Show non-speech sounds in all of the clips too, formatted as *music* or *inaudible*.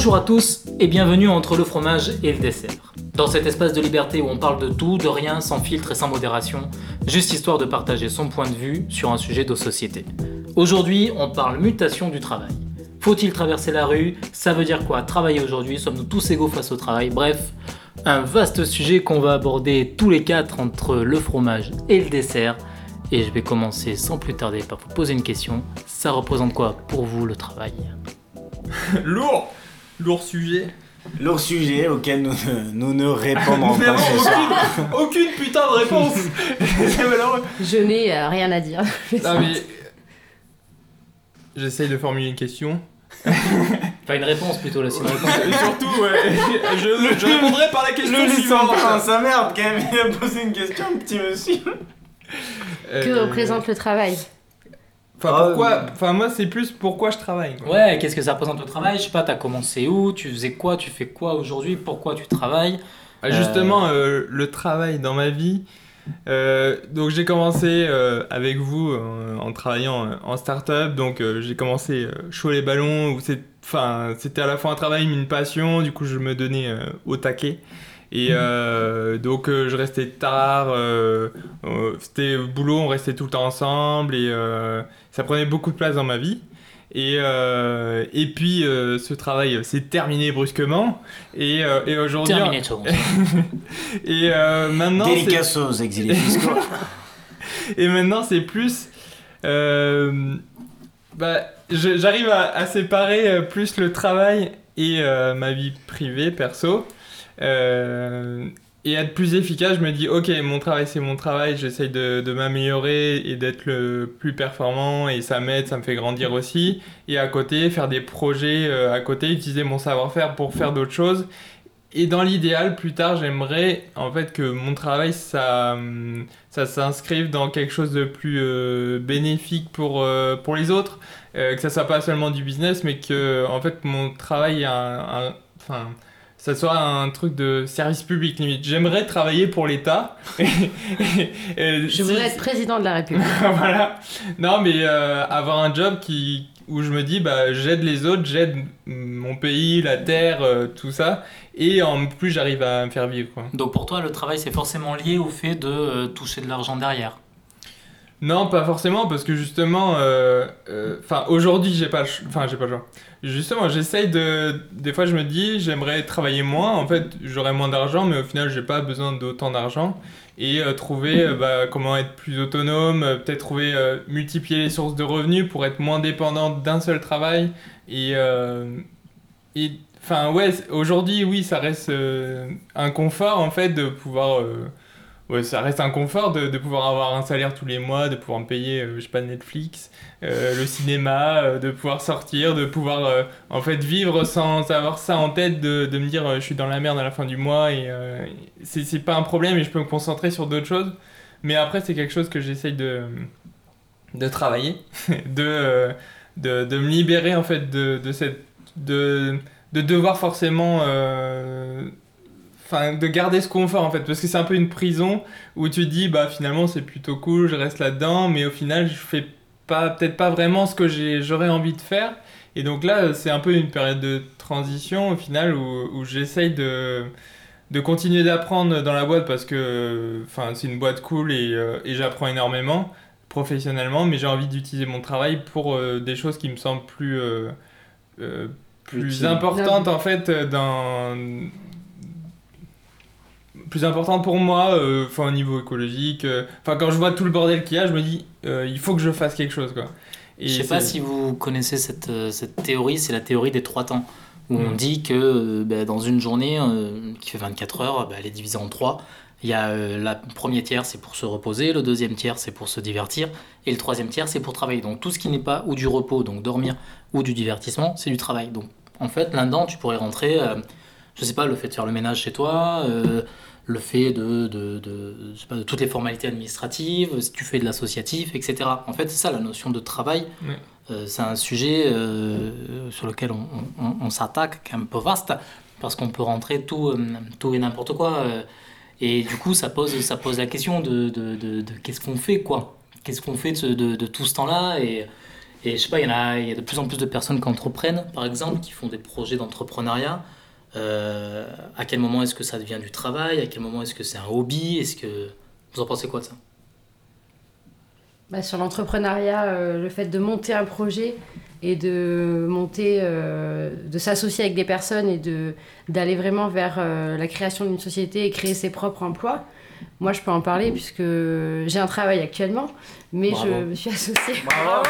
Bonjour à tous et bienvenue entre le fromage et le dessert. Dans cet espace de liberté où on parle de tout, de rien, sans filtre et sans modération, juste histoire de partager son point de vue sur un sujet de société. Aujourd'hui, on parle mutation du travail. Faut-il traverser la rue? Ça veut dire quoi? Travailler aujourd'hui? Sommes-nous tous égaux face au travail? Bref, un vaste sujet qu'on va aborder tous les quatre entre le fromage et le dessert. Et je vais commencer sans plus tarder par vous poser une question. Ça représente quoi pour vous le travail? *laughs* Lourd Lourd sujet. Lourd sujet auquel nous ne, nous ne répondrons *laughs* pas aucune, aucune putain de réponse *laughs* C'est malheureux. Je n'ai euh, rien à dire. Non *laughs* mais... J'essaye de formuler une question. Enfin une réponse plutôt là, c'est une réponse. Et surtout, ouais, je, je répondrai par la question Le suivante. dans sa merde quand même, il a posé une question, petit monsieur. Que Euh, représente le travail? Enfin, Ah, pourquoi... Enfin, moi, c'est plus pourquoi je travaille. quoi. Ouais, qu'est-ce que ça représente le travail? Je sais pas, t'as commencé où? Tu faisais quoi? Tu fais quoi aujourd'hui? Pourquoi tu travailles? Ah, Justement, euh, le travail dans ma vie. euh, donc j'ai commencé euh, avec vous euh, en travaillant euh, en start-up. Donc euh, j'ai commencé euh, chaud les ballons où c'est, enfin c'était à la fois un travail mais une passion. Du coup je me donnais euh, au taquet. Et euh, donc euh, je restais tard. euh, euh, c'était au boulot, on restait tout le temps ensemble et euh, ça prenait beaucoup de place dans ma vie. Et, euh, et puis euh, ce travail s'est terminé brusquement et, euh, et aujourd'hui Terminé, seconde. *laughs* et euh, maintenant, aux exilés fiscaux. *laughs* et maintenant c'est plus. euh, bah, j'arrive à, à séparer plus le travail et euh, ma vie privée, perso. Euh, et être plus efficace, je me dis, ok, mon travail c'est mon travail, j'essaye de, m'améliorer et d'être le plus performant et ça m'aide, ça me fait grandir aussi. Et à côté, faire des projets euh, à côté, utiliser mon savoir-faire pour faire d'autres choses. Et dans l'idéal, plus tard, j'aimerais en fait que mon travail, ça, hum, ça s'inscrive dans quelque chose de plus euh, bénéfique pour, euh, pour les autres. Euh, que ça soit pas seulement du business, mais que en fait mon travail, a un, ça soit un truc de service public limite. J'aimerais travailler pour l'État. *laughs* Je si- voudrais être président de la République. *laughs* voilà. Non, mais euh, avoir un job qui, où je me dis, bah, j'aide les autres, j'aide mon pays, la terre, euh, tout ça. Et en plus, j'arrive à me faire vivre. Quoi. Donc pour toi, le travail, c'est forcément lié au fait de euh, toucher de l'argent derrière. Non, pas forcément, parce que justement, euh, euh, enfin, aujourd'hui, j'ai pas, enfin, j'ai pas le choix. Justement, j'essaye de, des fois, je me dis, j'aimerais travailler moins. En fait, j'aurais moins d'argent, mais au final, j'ai pas besoin d'autant d'argent. Et euh, trouver bah, comment être plus autonome, peut-être trouver, multiplier les sources de revenus pour être moins dépendant d'un seul travail. Et, enfin, ouais, aujourd'hui, oui, ça reste un confort, en fait, de pouvoir. Ouais, ça reste un confort de, de pouvoir avoir un salaire tous les mois, de pouvoir me payer, euh, je sais pas, Netflix, euh, le cinéma, euh, de pouvoir sortir, de pouvoir euh, en fait vivre sans avoir ça en tête, de, de me dire je suis dans la merde à la fin du mois et c'est pas un problème et je peux me concentrer sur d'autres choses. Mais après, c'est quelque chose que j'essaye de, de travailler, *laughs* de, de, de me libérer en fait de, de cette. De, de devoir forcément. Enfin, de garder ce confort en fait, parce que c'est un peu une prison où tu te dis, bah finalement c'est plutôt cool, je reste là-dedans, mais au final je fais pas, peut-être pas vraiment ce que j'aurais envie de faire. Et donc là, c'est un peu une période de transition au final où, où j'essaye de, de continuer d'apprendre dans la boîte parce que enfin, c'est une boîte cool et, euh, et j'apprends énormément professionnellement, mais j'ai envie d'utiliser mon travail pour euh, des choses qui me semblent plus, euh, euh, plus Utile. importantes en fait dans plus importante pour moi euh, enfin au niveau écologique euh, enfin quand je vois tout le bordel qu'il y a je me dis euh, il faut que je fasse quelque chose quoi et Je sais pas si vous connaissez cette, cette théorie, c'est la théorie des trois temps. Où on Mm. dit que bah, dans une journée qui fait 24 heures, bah, elle est divisée en trois. Il y a euh, la premier tiers, c'est pour se reposer, le deuxième tiers, c'est pour se divertir, et le troisième tiers, c'est pour travailler. Donc tout ce qui n'est pas ou du repos, donc dormir, ou du divertissement, c'est du travail. Donc en fait, là-dedans, tu pourrais rentrer, euh, je sais pas, le fait de faire le ménage chez toi, euh, le fait de, de, de, je sais pas, de toutes les formalités administratives, si tu fais de l'associatif, etc. En fait, c'est ça la notion de travail. Euh, c'est un sujet euh, sur lequel on, on- on s'attaque, qui est un peu vaste, parce qu'on peut rentrer tout, euh, tout et n'importe quoi. et du coup, ça pose, ça pose la question de, de, de- de qu'est-ce qu'on fait, quoi. Qu'est-ce qu'on fait de, tout ce temps-là? Et, Et je sais pas, il y, en a, il y a de plus en plus de personnes qui entreprennent, par exemple, qui font des projets d'entrepreneuriat. Euh, à quel moment est-ce que ça devient du travail? À quel moment est-ce que c'est un hobby? Est-ce que vous en pensez quoi de ça? Bah, sur l'entrepreneuriat, euh, le fait de monter un projet et de monter, euh, de s'associer avec des personnes et de d'aller vraiment vers euh, la création d'une société et créer ses propres emplois. Moi, je peux en parler puisque j'ai un travail actuellement, mais Bravo. je me suis associée. Bravo.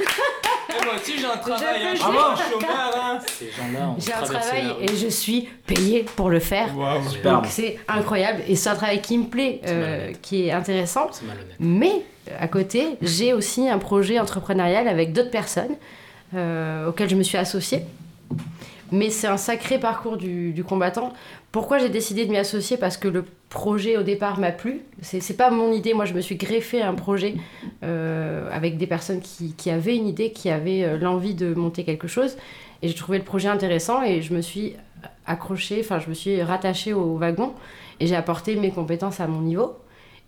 Eh, *laughs* moi aussi j'ai un travail, hein, je Je suis. Hein. Ces gens-là ont J'ai un traversé travail la rue. et je suis payée pour le faire. Waouh. Super. Donc c'est incroyable et c'est un travail qui me plaît, C'est euh, malhonnête. qui est intéressant. C'est malhonnête. Mais euh, à côté, j'ai aussi un projet entrepreneurial avec d'autres personnes euh, auxquelles je me suis associée. Mais c'est un sacré parcours du, combattant. Pourquoi j'ai décidé de m'y associer? Parce que le projet au départ m'a plu. C'est pas mon idée. Moi, je me suis greffé un projet euh, avec des personnes qui, avaient une idée, qui avaient euh, l'envie de monter quelque chose. Et j'ai trouvé le projet intéressant et je me suis accrochée, enfin, je me suis rattachée au wagon et j'ai apporté mes compétences à mon niveau.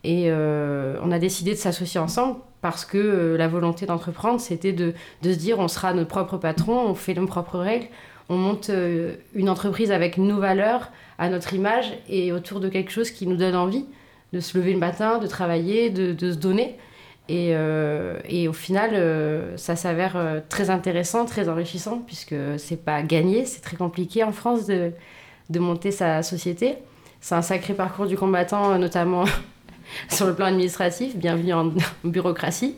Et euh, on a décidé de s'associer ensemble parce que la volonté d'entreprendre, c'était de, de se dire on sera notre propre patron, on fait nos propres règles, on monte euh, une entreprise avec nos valeurs, à notre image et autour de quelque chose qui nous donne envie de se lever le matin, de travailler, de, se donner. Et, euh, au final, euh, ça s'avère très intéressant, très enrichissant, puisque c'est pas gagné, c'est très compliqué en France de, de monter sa société. C'est un sacré parcours du combattant, notamment *laughs* sur le plan administratif. Bienvenue en bureaucratie.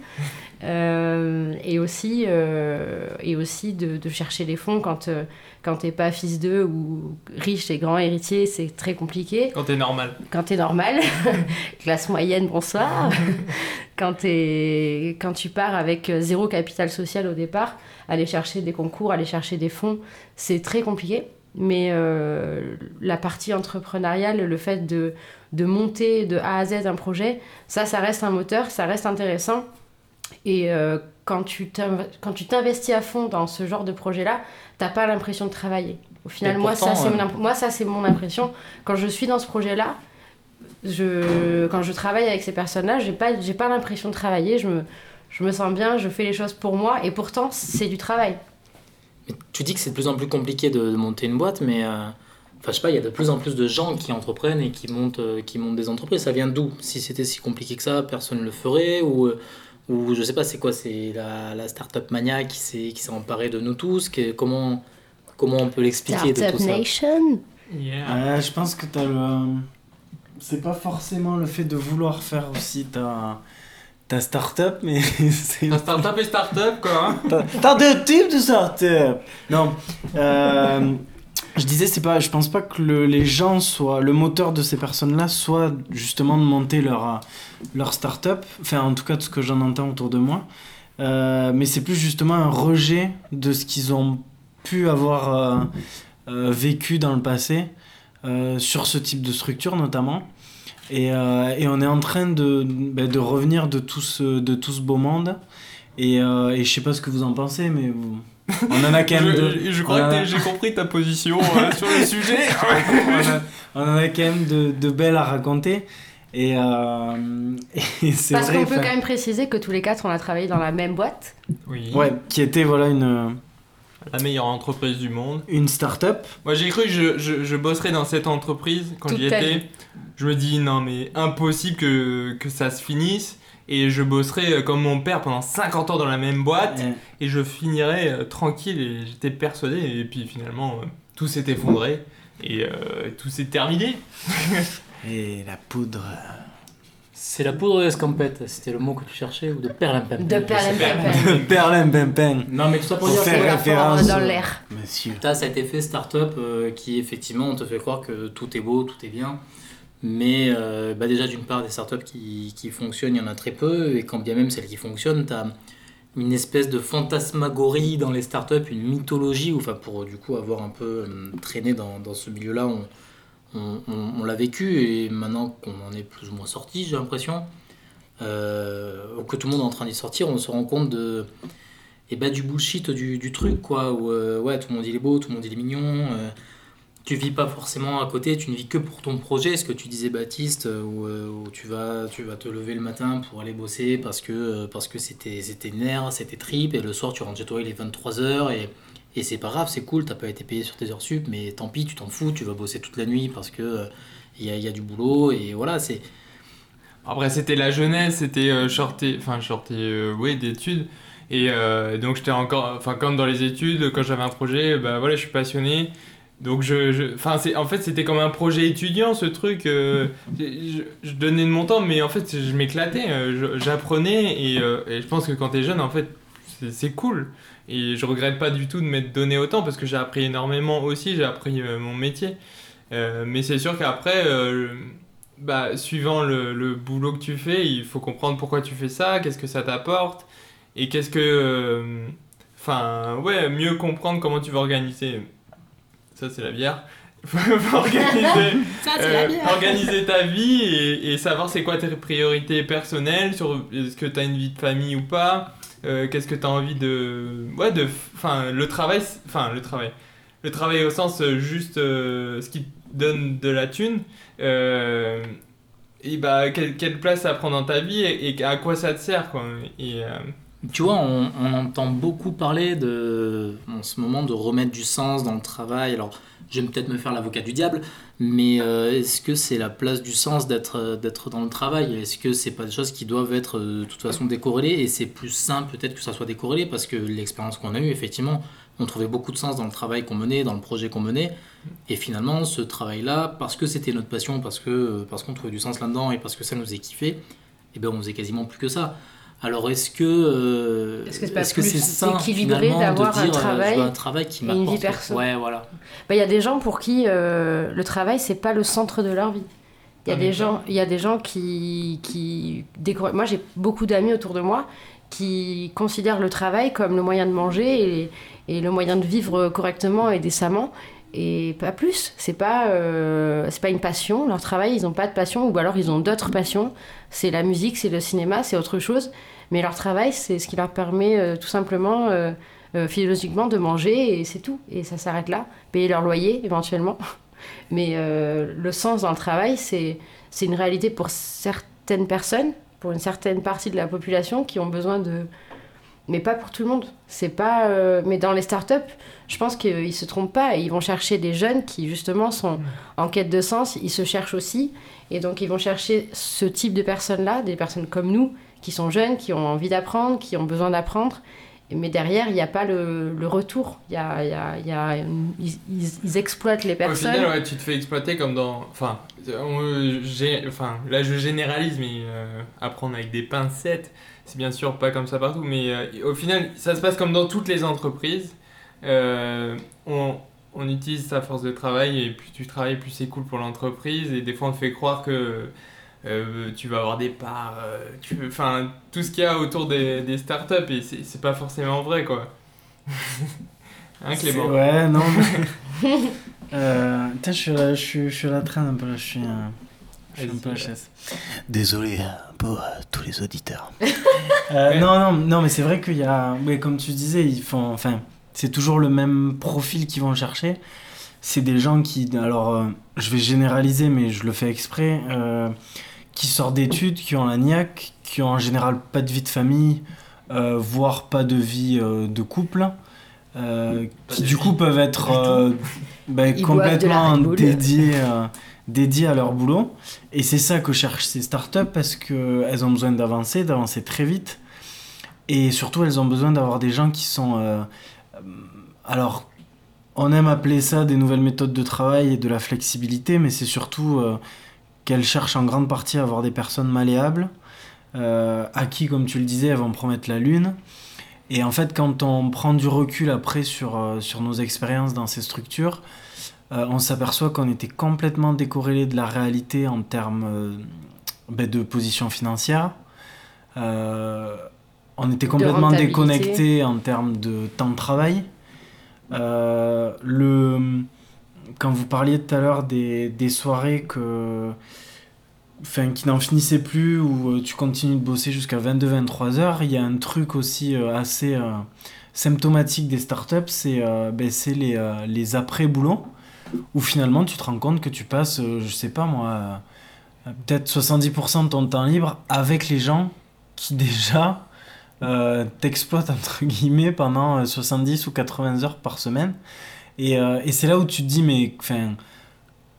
Euh, et aussi, euh, et aussi de, de chercher les fonds quand, euh, quand t'es pas fils d'eux ou riche et grand héritier, c'est très compliqué. Quand t'es normal. Quand t'es normal, *laughs* classe moyenne, bonsoir. *laughs* quand, t'es- quand tu pars avec zéro capital social au départ, aller chercher des concours, aller chercher des fonds, c'est très compliqué. Mais euh, la partie entrepreneuriale, le fait de, de monter de A à Z un projet, ça, ça reste un moteur, ça reste intéressant. Et euh, quand tu t'inv- quand tu t'investis à fond dans ce genre de projet-là, t'as pas l'impression de travailler. Au final, Et moi, pourtant, ça, c'est euh, mon moi, ça, c'est mon impression. Quand je suis dans ce projet-là, je, quand je travaille avec ces personnes-là, j'ai pas, pas l'impression de travailler. Je me, je me sens bien, je fais les choses pour moi, et pourtant, c'est du travail. Mais tu dis que c'est de plus en plus compliqué de, de monter une boîte, mais euh, enfin, je sais pas, il y a de plus en plus de gens qui entreprennent et qui montent, euh, qui montent des entreprises. Ça vient d'où? Si c'était si compliqué que ça, personne ne le ferait ou, euh, ou je sais pas, c'est quoi C'est la, la start-up mania qui s'est qui s'est emparée de nous tous que, comment, comment on peut l'expliquer de Startup tout ça Nation. Yeah. Euh, je pense que t'as le. C'est pas forcément le fait de vouloir faire aussi ta, ta start-up, mais *laughs* c'est. Un start-up et start-up quoi. Hein. T'as t'as deux types de start-up Non. euh, je disais, c'est pas, je pense pas que le- les gens soient. Le moteur de ces personnes-là soit justement de monter leur, leur start-up. Enfin, en tout cas, de ce que j'en entends autour de moi. Euh, mais c'est plus justement un rejet de ce qu'ils ont pu avoir euh, euh, vécu dans le passé, sur ce type de structure notamment. Et, on est en train de, ben, de revenir de tout ce, de tout ce beau monde. Et, et je sais pas ce que vous en pensez, mais vous- on en a quand même Je, de, je- je on crois en que a- t'as- j'ai compris ta position euh, *laughs* sur le sujet. on, a, on en a quand même de, de belles à raconter. Et, euh, *laughs* et c'est Parce vrai. qu'on peut quand même préciser que tous les quatre, on a travaillé dans la même boîte. Oui. Ouais, qui était voilà une, La meilleure entreprise du monde. une start-up. Moi j'ai cru que je, je, je bosserais dans cette entreprise quand j'y ta étais. Je me dis non mais impossible que, que ça se finisse. Et je bosserais euh, comme mon père pendant 50 ans dans la même boîte. Et- Et je finirais euh, tranquille et j'étais persuadé. Et puis finalement euh, tout s'est effondré. Et euh, tout s'est terminé. *laughs* Et la poudre. C'est la poudre d'escampette, c'était le mot que tu cherchais, ou de perlimpinpin De perlimpinpin. Perlimpinpin. *laughs* Non, mais tout ça pour Pour dire faire référence dans l'air. Monsieur. T'as cet effet start-up euh, qui effectivement on te fait croire que tout est beau, tout est bien. Mais euh, bah déjà d'une part des startups qui, qui fonctionnent, il y en a très peu. Et quand bien même celles qui fonctionnent, t'as une espèce de fantasmagorie dans les startups, une mythologie. ou, Enfin pour du coup avoir un peu euh, traîné dans, dans ce milieu-là, on, on, l'a vécu. Et maintenant qu'on en est plus ou moins sorti, j'ai l'impression, euh, que tout le monde est en train d'y sortir, on se rend compte de et bah, du bullshit du, du truc quoi où ouais tout le monde il est beau tout le monde il est mignon tu vis pas forcément à côté, tu ne vis que pour ton projet, ce que tu disais Baptiste, euh, où, euh, où tu, vas, tu vas te lever le matin pour aller bosser parce que euh, parce que c'était c'était nerf, c'était trip, et le soir tu rentres chez toi, il est 23h, et, et c'est pas grave, c'est cool, t'as pas été payé sur tes heures sup, mais tant pis, tu t'en fous, tu vas bosser toute la nuit parce que il y, a, du boulot, et voilà, c'est... Après, c'était la jeunesse, c'était shorté, enfin shorté, oui, d'études. Et donc, j'étais encore, enfin, comme dans les études, quand j'avais un projet, bah voilà, je suis passionné. Donc, je, je- c'est, en fait, c'était comme un projet étudiant, ce truc. euh, je, donnais de mon temps, mais en fait, je m'éclatais, euh, j'apprenais. Et, euh, et je pense que quand t'es jeune, en fait, c'est, cool. Et je regrette pas du tout de m'être donné autant parce que j'ai appris énormément aussi, j'ai appris mon métier. Mais c'est sûr qu'après, bah, suivant le, le boulot que tu fais, il faut comprendre pourquoi tu fais ça, qu'est-ce que ça t'apporte, et qu'est-ce que... Enfin, ouais, mieux comprendre comment tu vas organiser. Ça, c'est la bière. *laughs* Faut faut organiser, Ça, euh, organiser ta vie et, et savoir c'est quoi tes priorités personnelles, sur est-ce que tu as une vie de famille ou pas, euh, qu'est-ce que tu as envie de... Ouais, de... Enfin, le travail... Enfin, le travail. Le travail au sens euh, juste euh, ce qui te donne de la thune. et bah, quelle, quelle place ça prend dans ta vie et, et à quoi ça te sert, quoi. Et... Tu vois, on, entend beaucoup parler de, en ce moment de remettre du sens dans le travail. Alors, je vais peut-être me faire l'avocat du diable, mais euh, est-ce que c'est la place du sens d'être euh, d'être dans le travail? Est-ce que c'est pas des choses qui doivent être euh, de toute façon décorrélées? Et c'est plus simple peut-être que ça soit décorrélé parce que l'expérience qu'on a eue, effectivement, on trouvait beaucoup de sens dans le travail qu'on menait, dans le projet qu'on menait. Et finalement, ce travail-là, parce que c'était notre passion, parce que parce qu'on trouvait du sens là-dedans et parce que ça nous faisait kiffé, eh ben on faisait quasiment plus que ça. Alors est-ce que euh, Est-ce que c'est ça équilibré d'avoir un euh, travail veux un travail qui une vie perso Ouais, voilà. Bah, Il y a des gens pour qui euh, le travail, c'est pas le centre de leur vie. Il y a Ah, des gens, il y a des gens qui, qui Moi, j'ai beaucoup d'amis autour de moi qui considèrent le travail comme le moyen de manger et, et le moyen de vivre correctement et décemment. Et pas plus. C'est pas, euh, c'est pas une passion. Leur travail, ils n'ont pas de passion ou alors ils ont d'autres passions. C'est la musique, c'est le cinéma, c'est autre chose. Mais leur travail, c'est ce qui leur permet euh, tout simplement, euh, euh, philosophiquement, de manger et c'est tout. Et ça s'arrête là. Payer leur loyer éventuellement. *laughs* Mais euh, le sens dans le travail, c'est une réalité pour certaines personnes, pour une certaine partie de la population qui ont besoin de. Mais pas pour tout le monde. C'est pas. Mais dans les startups, je pense qu'ils se trompent pas. Ils vont chercher des jeunes qui, justement, sont en quête de sens. Ils se cherchent aussi. Et donc, ils vont chercher ce type de personnes-là, des personnes comme nous, qui sont jeunes, qui ont envie d'apprendre, qui ont besoin d'apprendre. Mais derrière, il n'y a pas le, le retour. Y a, y a- il y a une- ils, exploitent les Au personnes. final, ouais, tu te fais exploiter comme dans. Enfin, on- j'ai- enfin là je généralise, mais euh, apprendre avec des pincettes, c'est bien sûr pas comme ça partout, mais euh, au final, ça se passe comme dans toutes les entreprises. Euh, on, on utilise sa force de travail et plus tu travailles, plus c'est cool pour l'entreprise. Et des fois, on te fait croire que euh, tu vas avoir des parts, euh, tu veux- enfin, tout ce qu'il y a autour des, des startups, et c'est c'est pas forcément vrai, quoi. *laughs* hein, Clément C'est- Ouais, non. mais- *laughs* euh, je suis, à la- je, suis, je suis à la traîne un peu là, je suis, euh, je suis un peu HS. Désolé pour euh, tous les auditeurs. Euh, Ouais. Non, non, non, mais c'est vrai qu'il y a. Ouais, comme tu disais, ils font. Enfin, c'est toujours le même profil qu'ils vont chercher. C'est des gens qui. Alors, euh, je vais généraliser, mais je le fais exprès. Qui sortent d'études, qui ont la niaque, qui ont en général pas de vie de famille, euh, voire pas de vie euh, de couple. euh, qui du coup peuvent être euh, ben, la complètement dédiés, euh, dédiés à leur boulot. Et c'est ça que cherchent ces startups parce qu'elles ont besoin d'avancer, d'avancer très vite. Et surtout, elles ont besoin d'avoir des gens qui sont... alors, on aime appeler ça des nouvelles méthodes de travail et de la flexibilité, mais c'est surtout qu'elles cherchent en grande partie à avoir des personnes malléables, euh, à qui, comme tu le disais, elles vont promettre la lune. Et en fait, quand on prend du recul après sur, euh, sur nos expériences dans ces structures, euh, on s'aperçoit qu'on était complètement décorrélé de la réalité en termes ben, de position financière. On était complètement déconnecté en termes de temps de travail. Le, quand vous parliez tout à l'heure des, des soirées que, qui n'en finissaient plus, où euh, tu continues de bosser jusqu'à 22-23 heures, il y a un truc aussi euh, assez euh, symptomatique des startups, c'est euh, ben, les, les après-boulots, où finalement tu te rends compte que tu passes, je sais pas moi, peut-être 70% de ton temps libre avec les gens qui *laughs* déjà t'exploitent entre guillemets pendant euh, 70 ou 80 heures par semaine. Et, euh, et c'est là où tu te dis, mais enfin,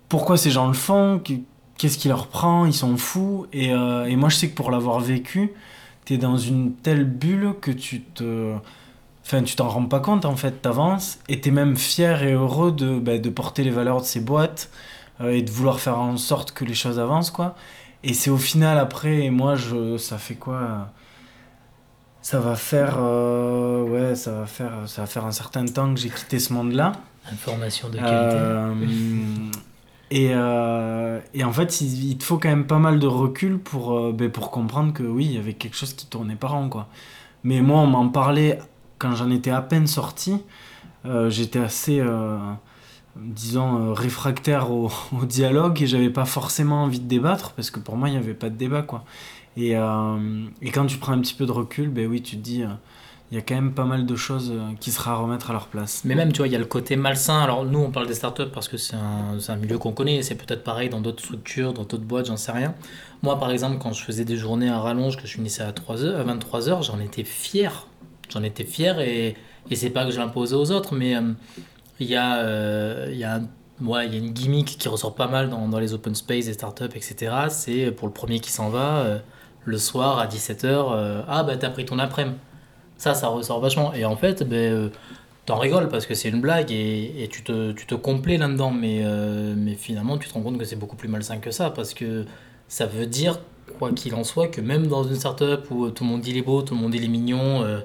pourquoi ces gens le font? Qu- Qu'est-ce qui leur prend? Ils sont fous. Et, euh, et moi, je sais que pour l'avoir vécu, t'es dans une telle bulle que tu te. Enfin, tu t'en rends pas compte en fait, t'avances et t'es même fier et heureux de, bah, porter les valeurs de ces boîtes euh, et de vouloir faire en sorte que les choses avancent quoi. Et c'est au final après, et moi je, ça fait quoi Ça va faire, euh, ouais, ça va faire, ça va faire un certain temps que j'ai quitté ce monde-là. Information de qualité. Euh, et, euh, et en fait, il, il te faut quand même pas mal de recul pour, ben, pour comprendre que oui, il y avait quelque chose qui tournait pas rond, quoi. Mais moi, on m'en parlait quand j'en étais à peine sorti. J'étais assez, disons, réfractaire au, *laughs* au dialogue et j'avais pas forcément envie de débattre parce que pour moi, il n'y avait pas de débat, quoi. Et, euh, et quand tu prends un petit peu de recul, ben oui, tu te dis, euh, il y a quand même pas mal de choses euh, qui sera à remettre à leur place. Mais même, tu vois, il y a le côté malsain. Alors, nous, on parle des startups parce que c'est un, un milieu qu'on connaît. C'est peut-être pareil dans d'autres structures, dans d'autres boîtes, j'en sais rien. Moi, par exemple, quand je faisais des journées à rallonge, que je finissais à, 3 heures, à 23 heures, j'en étais fier. J'en étais fier et, et c'est pas que je l'imposais aux autres, mais il y, a, euh, y, y a une gimmick qui ressort pas mal dans, dans les open space, les startups, etc. C'est pour le premier qui s'en va, le soir à 17h, ah bah t'as pris ton après-midi. Ça, ça ressort vachement. Et en fait, ben, euh, t'en rigoles parce que c'est une blague et, et tu, te, tu te complais là-dedans. Mais, euh, mais finalement, tu te rends compte que c'est beaucoup plus malsain que ça parce que ça veut dire, quoi qu'il en soit, que même dans une startup où tout le monde dit il est beau, tout le monde dit il est mignon, euh,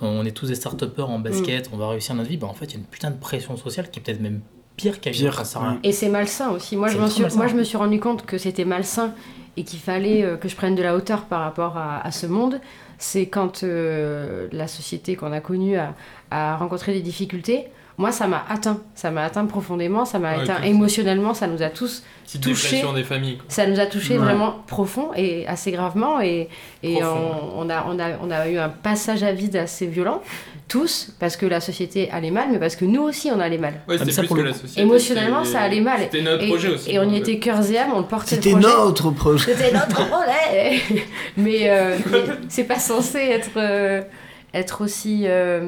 on est tous des start-upers en basket, on va réussir notre vie, ben, en fait, il y a une putain de pression sociale qui est peut-être même pire ouais. Et c'est malsain aussi. Moi, je, suis, malsain. moi, je me suis rendu compte que c'était malsain et qu'il fallait euh, que je prenne de la hauteur par rapport à, ce monde. C'est quand euh, la société qu'on a connue a rencontré des difficultés. Moi, ça m'a atteint. Ça m'a atteint profondément. Ça m'a Ouais, atteint émotionnellement. Ça nous a tous Petite touché. des familles. Quoi. ça nous a touché Ouais. vraiment profond et assez gravement et, et Profond, on, on a, on, a, on a eu un passage à vide assez violent, tous, parce que la société allait mal, mais parce que nous aussi on allait mal. Ouais, mais c'était ça, plus pour que la société. émotionnellement, ça allait mal. C'était notre Et, projet aussi. et on y donc, était cœurs et âme, on le portait C'était notre projet. C'était notre projet *laughs* Mais, euh, mais c'est pas censé être, euh, être aussi. euh,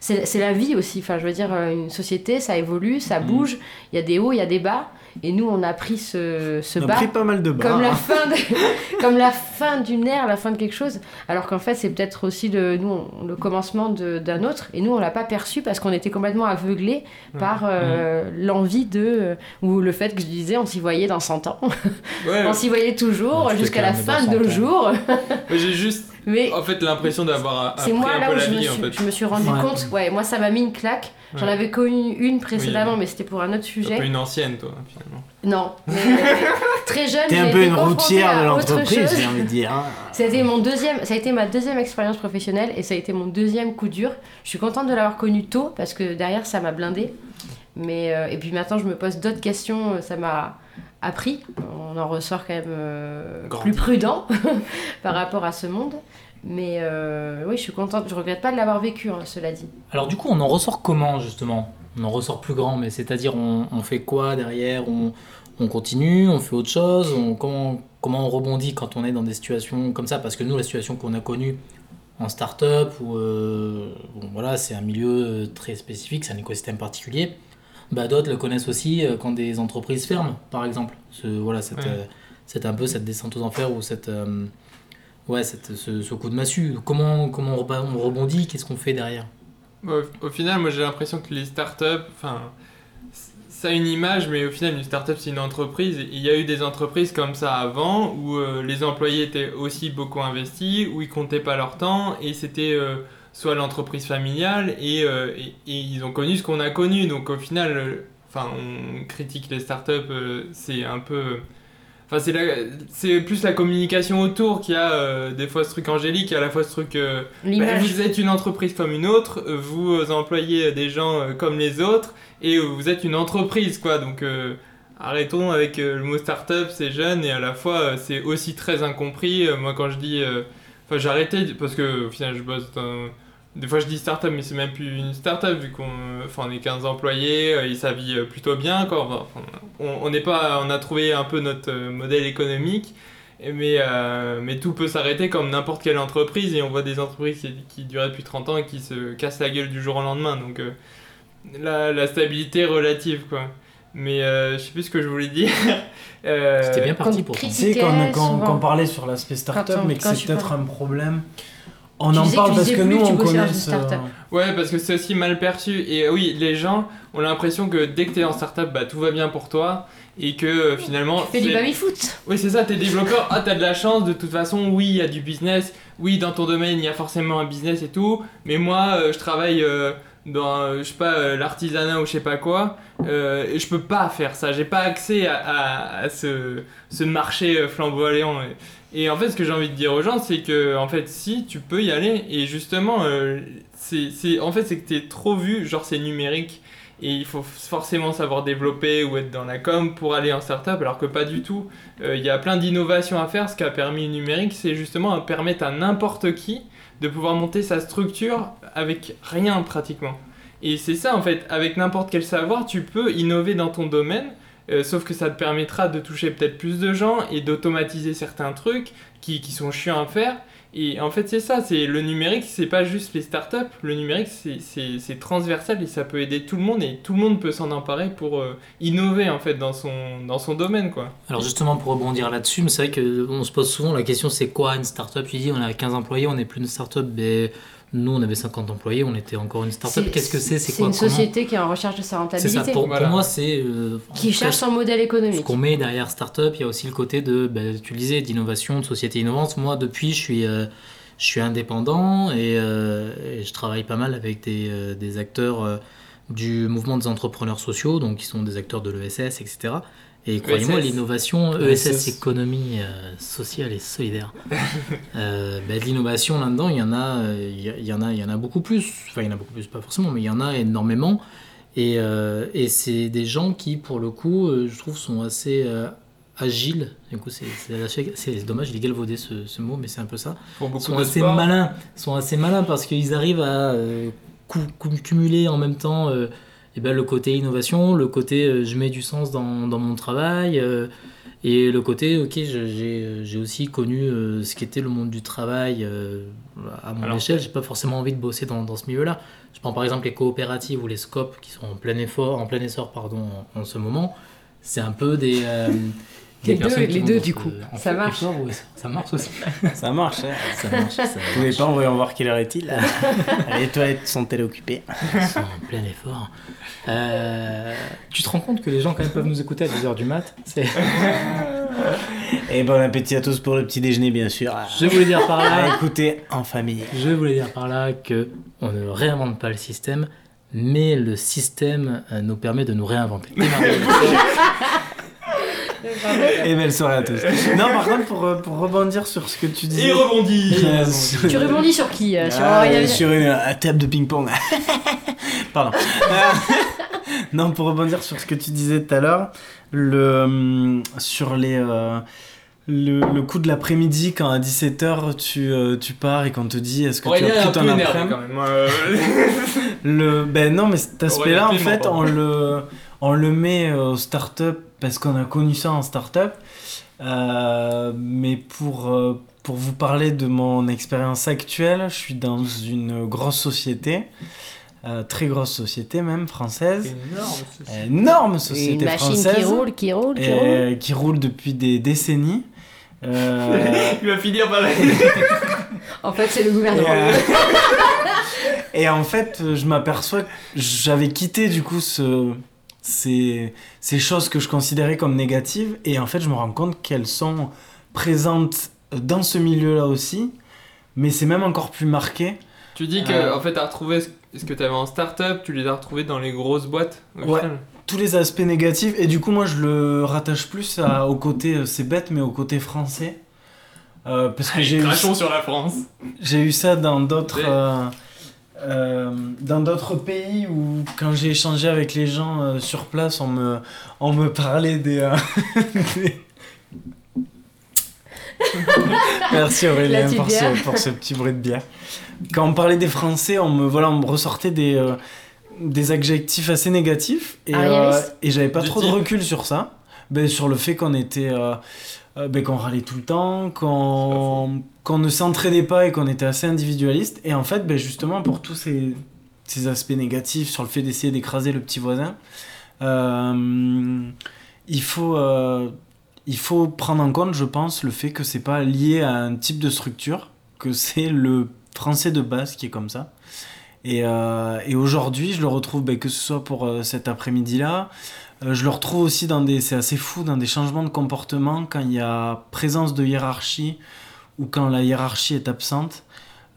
c'est la vie aussi. Enfin, je veux dire, euh, une société, ça évolue, ça Mm. bouge. Il y a des hauts, il y a des bas. Et nous, on a pris ce, ce On a bas pris pas mal de bas. comme la fin de- *laughs* comme la fin d'une ère, la fin de quelque chose. Alors qu'en fait, c'est peut-être aussi le, nous, on- le commencement d'un autre. Et nous, on l'a pas perçu parce qu'on était complètement aveuglés par euh, l'envie de. euh, ou le fait que je disais, on s'y voyait dans 100 ans. Ouais, *laughs* on s'y voyait toujours jusqu'à la fin de nos 100 ans. jours. *laughs* j'ai juste Mais en fait l'impression d'avoir c'est moi un là peu où la je me, en suis, fait. je me suis rendu Ouais. compte. Ouais, moi, ça m'a mis une claque. J'en Ouais. avais connu une précédemment, Oui. mais c'était pour un autre Un sujet. peu une ancienne toi finalement. Non. Mais, *laughs* très jeune. T'es un peu une routière de l'entreprise, j'ai envie de dire. hein. *laughs* Ça a, été mon deuxième, ça a été ma deuxième expérience professionnelle et ça a été mon deuxième coup dur. Je suis contente de l'avoir connu tôt parce que derrière ça m'a blindé. Mais, euh, et puis maintenant je me pose d'autres questions, euh, ça m'a appris. On en ressort quand même euh, plus prudent *laughs* par rapport à ce monde. Mais euh, oui, je suis contente, je regrette pas de l'avoir vécu, hein, cela dit. Alors du coup, on en ressort comment justement? On en ressort plus grand, mais c'est-à-dire on, on fait quoi derrière? On, on continue, on fait autre chose? On, comment, comment on rebondit quand on est dans des situations comme ça? Parce que nous, la situation qu'on a connue en start-up, où, euh, bon, voilà, c'est un milieu très spécifique, c'est un écosystème particulier. Bah, D'autres le connaissent aussi euh, quand des entreprises ferment, par exemple. Ce, voilà, cette, Ouais. euh, c'est un peu cette descente aux enfers ou cette, euh, ouais, cette, ce, ce coup de massue. Comment, comment on rebondit? Qu'est-ce qu'on fait derrière? Ouais, au au final, moi j'ai l'impression que les startups, enfin, ça a une image, mais au final, une startup c'est une entreprise. Il y a eu des entreprises comme ça avant où euh, les employés étaient aussi beaucoup investis, où ils comptaient pas leur temps et c'était euh, soit l'entreprise familiale et, euh, et, et ils ont connu ce qu'on a connu. Donc au final, euh, enfin, on critique les startups, euh, c'est un peu. Enfin, c'est la- c'est plus la communication autour qui a euh, des fois ce truc angélique et à la fois ce truc. euh, bah, vous êtes une entreprise comme une autre, vous employez des gens euh, comme les autres, et vous êtes une entreprise, quoi. Donc arrêtons avec le mot startup, c'est jeune, et à la fois c'est aussi très incompris. Moi, quand je dis. Enfin, j'ai arrêté, parce que au final, je bosse dans des fois je dis start-up, mais c'est même plus une start-up vu qu'on enfin, on est 15 employés euh, et ça vit plutôt bien. Quoi. Enfin, on, on, est pas, on a trouvé un peu notre euh, modèle économique, mais, euh, mais tout peut s'arrêter comme n'importe quelle entreprise. Et on voit des entreprises qui, qui duraient depuis 30 ans et qui se cassent la gueule du jour au lendemain. Donc euh, la, la stabilité est relative. Quoi. Mais euh, je sais plus ce que je voulais dire. *laughs* Euh, C'était bien parti pour Tu sais, quand, quand, on parlait sur l'aspect startup, mais que c'est peut-être un problème. On Tu en parle que parce que plus nous, on connaît ce... startup. Ouais, parce que c'est aussi mal perçu. Et oui, les gens ont l'impression que dès que t'es en startup, bah, tout va bien pour toi. Et que euh, finalement. Tu fais du c'est- baby-foot. Oui, c'est ça, t'es développeur. Ah, t'as de la chance, de toute façon, oui, il y a du business. Oui, dans ton domaine, il y a forcément un business et tout. Mais moi, euh, je travaille euh, dans, euh, je sais pas, euh, l'artisanat ou je sais pas quoi. Euh, et je peux pas faire ça. J'ai pas accès à, à- à ce, ce marché euh, flamboyant. Et, en fait, ce que j'ai envie de dire aux gens, c'est que, en fait, si, tu peux y aller. Et justement, euh, c'est, en fait, c'est que t'es trop vu, genre, c'est numérique. Et il faut forcément savoir développer ou être dans la com pour aller en startup, alors que pas du tout. Euh, Il y a plein d'innovations à faire. Ce qu'a permis le numérique, c'est justement permettre à n'importe qui de pouvoir monter sa structure avec rien pratiquement. Et c'est ça en fait, avec n'importe quel savoir, tu peux innover dans ton domaine, euh, sauf que ça te permettra de toucher peut-être plus de gens et d'automatiser certains trucs qui, qui sont chiants à faire. Et en fait, c'est ça, c'est le numérique, c'est pas juste les startups, le numérique c'est- transversal et ça peut aider tout le monde et tout le monde peut s'en emparer pour euh, innover en fait dans son, dans son domaine quoi. Alors justement pour rebondir là-dessus, c'est vrai qu'on se pose souvent la question c'est quoi une startup? Tu dis on a 15 employés, on n'est plus une startup, mais nous on avait 50 employés, on était encore une startup. Qu'est-ce que c'est? C'est C'est quoi? une Comment? société qui est en recherche de sa C'est rentabilité. ça. Pour, Voilà. pour moi c'est euh, Qui cherche son modèle ce économique. qu'on met derrière startup. Il y a aussi le côté de, ben, tu le disais, d'innovation, de société innovante. Moi depuis je suis euh, je suis indépendant et, euh, et je travaille pas mal avec des, euh, des acteurs euh, du mouvement des entrepreneurs sociaux, donc qui sont des acteurs de l'ESS, etc. Et croyez-moi, ESS. l'innovation, ESS. ESS, économie euh, sociale et solidaire. *laughs* euh, de l'innovation là-dedans, il y en a, il y, en a, il y en a beaucoup plus. Enfin, il y en a beaucoup plus, pas forcément, mais il y en a énormément. Et, euh, et c'est des gens qui, pour le coup, euh, je trouve, sont assez agiles. Du coup, c'est dommage, il est galvaudé ce, ce mot, mais c'est un peu ça beaucoup sont assez sport. malins sont assez malins parce qu'ils arrivent à cumuler en même temps eh ben, le côté innovation le côté euh, je mets du sens dans, dans mon travail euh, et le côté ok je- j'ai aussi connu euh, ce qu'était le monde du travail euh, à mon Alors- échelle. J'ai pas forcément envie de bosser dans, dans ce milieu là je prends par exemple les coopératives ou les scopes qui sont en plein effort en plein essor pardon en, en ce moment. C'est un peu euh, des Les deux- les deux, du coup. Ça marche. ouais, ça- marche aussi Ça marche, hein. ça marche ça Tous les marche. temps, voyons voir quelle heure est-il. *laughs* Les toilettes sont-elles occupées Ils sont en plein effort. Euh, tu te rends compte que les gens quand même peuvent nous écouter à 10h du mat C'est- *laughs* Et bon appétit à tous pour le petit déjeuner, bien sûr. Je voulais dire par À là, écouter en famille. je voulais dire par là que on ne réinvente pas le système, mais le système euh, nous permet de nous réinventer. *laughs* Et belle soirée à tous. Non, par contre, pour, euh, pour rebondir sur ce que tu disais. Et rebondit Euh, sur- Tu rebondis sur qui euh, Sur Ah, sur une euh, table de ping-pong. *laughs* Pardon. Euh, *laughs* non, pour rebondir sur ce que tu disais tout à l'heure, le, hum, sur les, euh, le, le coup de l'après-midi, quand à 17h tu, euh, tu pars et qu'on te dit est-ce que tu as un pris ton après euh, le, Ben non, mais cet aspect-là, en Aurélien fait, on le, on le met euh, aux start-up parce qu'on a connu ça en start-up. Euh, mais pour, euh, pour vous parler de mon expérience actuelle, je suis dans une grosse société, euh, très grosse société même, française. Énorme société Une machine française. qui roule, qui roule, qui roule. qui roule depuis des décennies. Euh, *laughs* Il va finir par la... *laughs* En fait, c'est le et, gouvernement. euh, *laughs* et en fait, je m'aperçois que j'avais quitté du coup ce, ces, ces choses que je considérais comme négatives. Et en fait, je me rends compte qu'elles sont présentes dans ce milieu-là aussi. Mais c'est même encore plus marqué. Tu dis que Euh. en fait t'as retrouvé ce que t'avais en start-up, tu les as retrouvés dans les grosses boîtes au Ouais. final. Tous les aspects négatifs. Et du coup, moi, je le rattache plus à- au côté, euh, c'est bête, mais au côté français. Euh, parce que j'ai eu, sur la France. j'ai eu ça dans d'autres. Euh, euh, dans d'autres pays où quand j'ai échangé avec les gens euh, sur place, on me, on me parlait des, euh, *laughs* des- *laughs* Merci Aurélien pour ce, pour ce petit bruit de bière. Quand on parlait des Français, on me, voilà, on me ressortait des, des adjectifs assez négatifs. Et, Arriériste. et j'avais pas Du trop de recul sur ça. Ben, sur le fait qu'on était. Euh, ben, qu'on râlait tout le temps, qu'on qu'on ne s'entraidait pas et qu'on était assez individualiste. Et en fait, ben, justement, pour tous ces, ces aspects négatifs, sur le fait d'essayer d'écraser le petit voisin, euh, il faut. euh, il faut prendre en compte, je pense, le fait que c'est pas lié à un type de structure, que c'est le français de base qui est comme ça. Et, euh, et aujourd'hui, je le retrouve, ben, que ce soit pour euh, cet après-midi-là, euh, je le retrouve aussi dans des, c'est assez fou, dans des changements de comportement quand il y a présence de hiérarchie ou quand la hiérarchie est absente.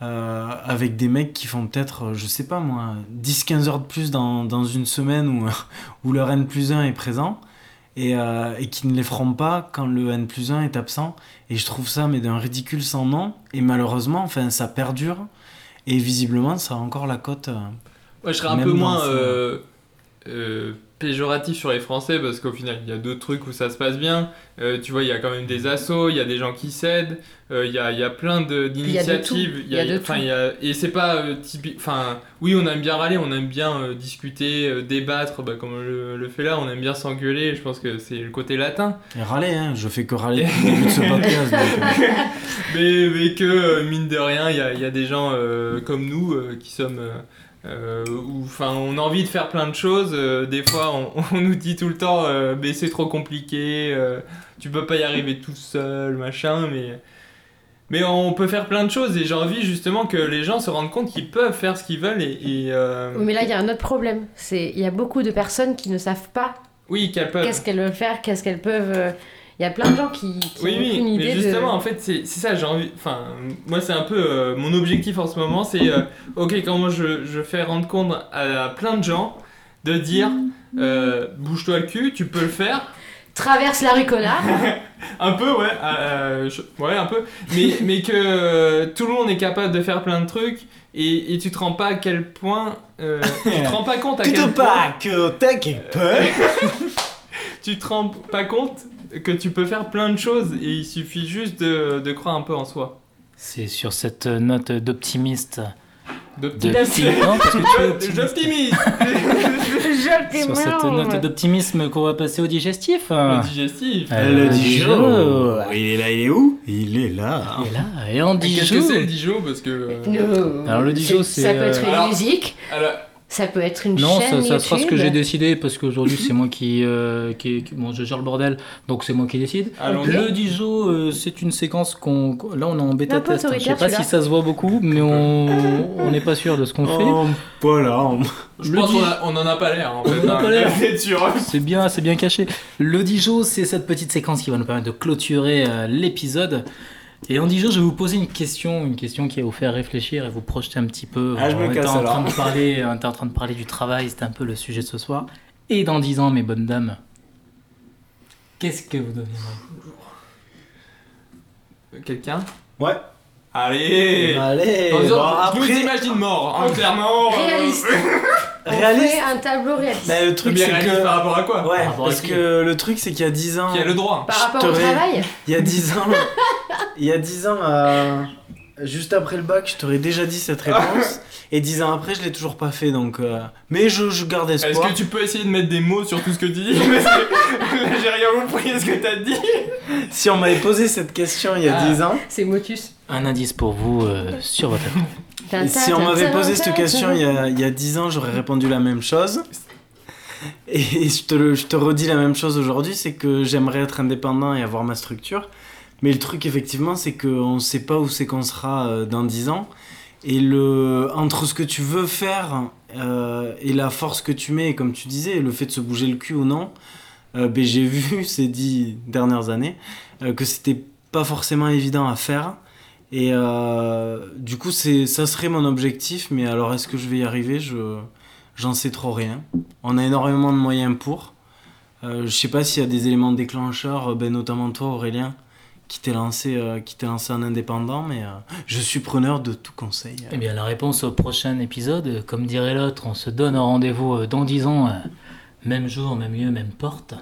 euh, avec des mecs qui font peut-être, euh, je sais pas moi, 10-15 heures de plus dans, dans une semaine où, *laughs* où leur N plus 1 est présent et, euh, et qui ne les feront pas quand le N plus 1 est absent. Et je trouve ça mais d'un ridicule sans nom. Et malheureusement, enfin, ça perdure. Et visiblement, ça a encore la cote. euh, Moi, je serais un peu moins euh, péjoratif sur les Français parce qu'au final, il y a d'autres trucs où ça se passe bien. Euh, tu vois, il y a quand même des assos, il y a des gens qui s'aident, euh, il y, a, il y a plein de- y a de d'initiatives. tout. Il y a de tout. il y a- Et c'est pas euh, typique. Enfin, oui, on aime bien râler, on aime bien euh, discuter, euh, débattre, bah, comme on le, le fait là, on aime bien s'engueuler. Je pense que c'est le côté latin. Et râler, hein. Je fais que râler depuis le début de ce podcast. donc, euh, *laughs* mais, mais que, mine de rien, il y a, il y a des gens euh, comme nous euh, qui sommes. Euh, enfin, on a envie de faire plein de choses. euh, des fois, on, *laughs* on nous dit tout le temps, euh, mais c'est trop compliqué, euh, tu peux pas y arriver tout seul, machin. Mais, mais on peut faire plein de choses et j'ai envie justement que les gens se rendent compte qu'ils peuvent faire ce qu'ils veulent. Et, et, Oui, mais là, il y a un autre problème. C'est il y a beaucoup de personnes qui ne savent pas oui, qu'elles peuvent. qu'est-ce qu'elles veulent faire, qu'est-ce qu'elles peuvent. Il y a plein de gens qui, qui Oui, ont oui, aucune mais idée justement, de. en fait, c'est ça, j'ai envie. Enfin, moi, c'est un peu euh, mon objectif en ce moment, c'est euh, ok, comment je, je fais rendre compte à, plein de gens de dire euh, bouge-toi le cul, tu peux le faire. Traverse la rue connard. *laughs* Un peu, ouais, euh, je- ouais, un peu, mais, mais que euh, tout le monde est capable de faire plein de trucs et, et tu te rends pas à quel point. euh, tu te rends pas compte à Tu quel te point. pas que t'as quelque peur. Tu te rends pas compte que tu peux faire plein de choses et il suffit juste de, de croire un peu en soi. C'est sur cette note d'optimiste. *laughs* Optimiste. J'optimise Sur cette note d'optimisme qu'on va passer au digestif. Le digestif. Euh, le Dijon. Dijon. Il est là, il est où? Il est là. Et là, et en Mais Qu'est-ce Dijon. que c'est le Dijon? Parce que. euh, No. Alors, le Dijon, C'est- Ça peut être euh, une Alors- musique, alors, ça peut être une Non, chaîne ça, ça sera ce que j'ai décidé parce qu'aujourd'hui c'est moi qui, euh, qui, qui- bon, je gère le bordel, donc c'est moi qui décide. allons-y. Le Dijon, euh, c'est une séquence qu'on, là on est en bêta Un peu test. hein. Je sais pas si ça se voit beaucoup, mais on on n'est pas sûr de ce qu'on fait. Oh, voilà. on- Je Le pense qu'on a- on en a pas l'air en On fait. en a hein. pas l'air. C'est sûr. C'est bien, c'est bien caché. Le Dijon, c'est cette petite séquence qui va nous permettre de clôturer euh, l'épisode. Et en Dijon, je vais vous poser une question, une question qui va vous faire réfléchir et vous projeter un petit peu. Ah, je me on était casse en train de parler, on était en train de parler du travail, c'était un peu le sujet de ce soir. Et dans 10 ans, mes bonnes dames, qu'est-ce que vous deviendrez? Quelqu'un? Ouais. Allez Allez. Bon, Je nous imagine mort, hein, clairement. euh, Réaliste. *laughs* On Réaliste. fait un tableau réaliste. Mais le truc, c'est que. par rapport à quoi Ouais, Par rapport à parce qui que le truc, c'est qu'il y a 10 ans. Qui a le droit Par rapport au travail Il y a 10 ans. *laughs* il y a 10 ans, euh, juste après le bac, je t'aurais déjà dit cette réponse. et 10 ans après, je l'ai toujours pas fait. Donc, euh, Mais je, je garde Est-ce espoir. que tu peux essayer de mettre des mots sur tout ce que tu dis? *laughs* Parce que là, j'ai rien compris à ce que t'as dit. Si on m'avait posé cette question il y a Ah. 10 ans, C'est Motus. Un indice pour vous euh, sur votre écran. si on m'avait posé cette question il y a, il y a 10 ans, j'aurais répondu la même chose. Et je te, le- je te redis la même chose aujourd'hui, c'est que j'aimerais être indépendant et avoir ma structure. Mais le truc, effectivement, c'est qu'on ne sait pas où c'est qu'on sera euh, dans 10 ans. Et le, entre ce que tu veux faire euh, et la force que tu mets, et comme tu disais, le fait de se bouger le cul ou non, euh, ben, j'ai vu *laughs* ces dix dernières années euh, que c'était pas forcément évident à faire. Et euh, du coup, c'est, ça serait mon objectif, mais alors est-ce que je vais y arriver? Je, J'en sais trop rien. On a énormément de moyens pour. Euh, je sais pas s'il y a des éléments déclencheurs, euh, ben, notamment toi Aurélien, qui t'es lancé, euh, qui t'es lancé en indépendant, mais je suis preneur de tout conseil. Eh bien, la réponse au prochain épisode, comme dirait l'autre, on se donne un rendez-vous dans 10 ans, même jour, même lieu, même porte.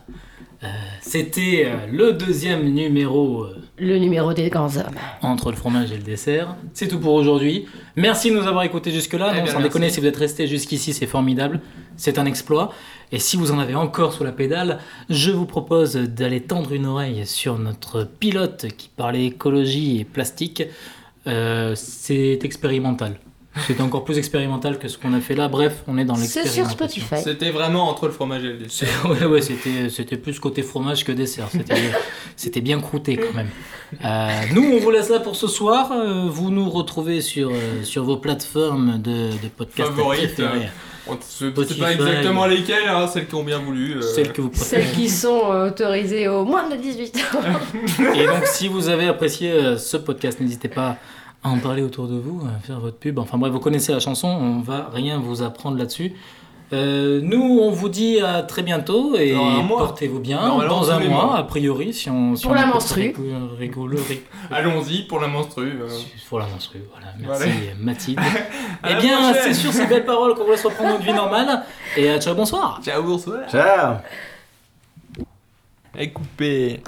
Euh, C'était euh, le deuxième numéro euh, Le numéro des grands hommes. entre le fromage et le dessert. C'est tout pour aujourd'hui. Merci de nous avoir écoutés jusque-là. Eh Non, bien, sans déconner, si vous êtes restés jusqu'ici, c'est formidable. C'est un exploit. Et si vous en avez encore sous la pédale, je vous propose d'aller tendre une oreille sur notre pilote qui parlait écologie et plastique. Euh, c'est expérimental. C'est encore plus expérimental que ce qu'on a fait là. Bref, on est dans C'est l'expérimentation. sur Spotify. C'était vraiment entre le fromage et le dessert. C'est- Ouais, ouais, c'était, c'était plus côté fromage que dessert. C'était, c'était bien croûté quand même. Euh, nous, on vous laisse là pour ce soir. Euh, vous nous retrouvez sur, euh, sur vos plateformes de, de podcast Favorites, préférées. On ne sait Spotify. pas exactement lesquelles, hein, celles qui ont bien voulu. euh. Celles que vous préférez. Celles qui sont autorisées au moins de 18 ans. Et donc, si vous avez apprécié ce podcast, n'hésitez pas à en parler autour de vous, à faire votre pub. Enfin bref, vous connaissez la chanson, on va rien vous apprendre là-dessus. Euh, nous, on vous dit à très bientôt et Dans un mois. portez-vous bien. Dans un mois, mois. a priori, si on. Si Pour on la rigolo- rig- *laughs* Allons-y pour la menstrue. euh. Pour la menstrue, voilà. Merci Voilà. Mathilde. *laughs* Eh bien, c'est sur ces belles paroles qu'on vous laisse reprendre notre vie normale. Et euh, ciao, bonsoir. Ciao, bonsoir. Ciao Et coupé.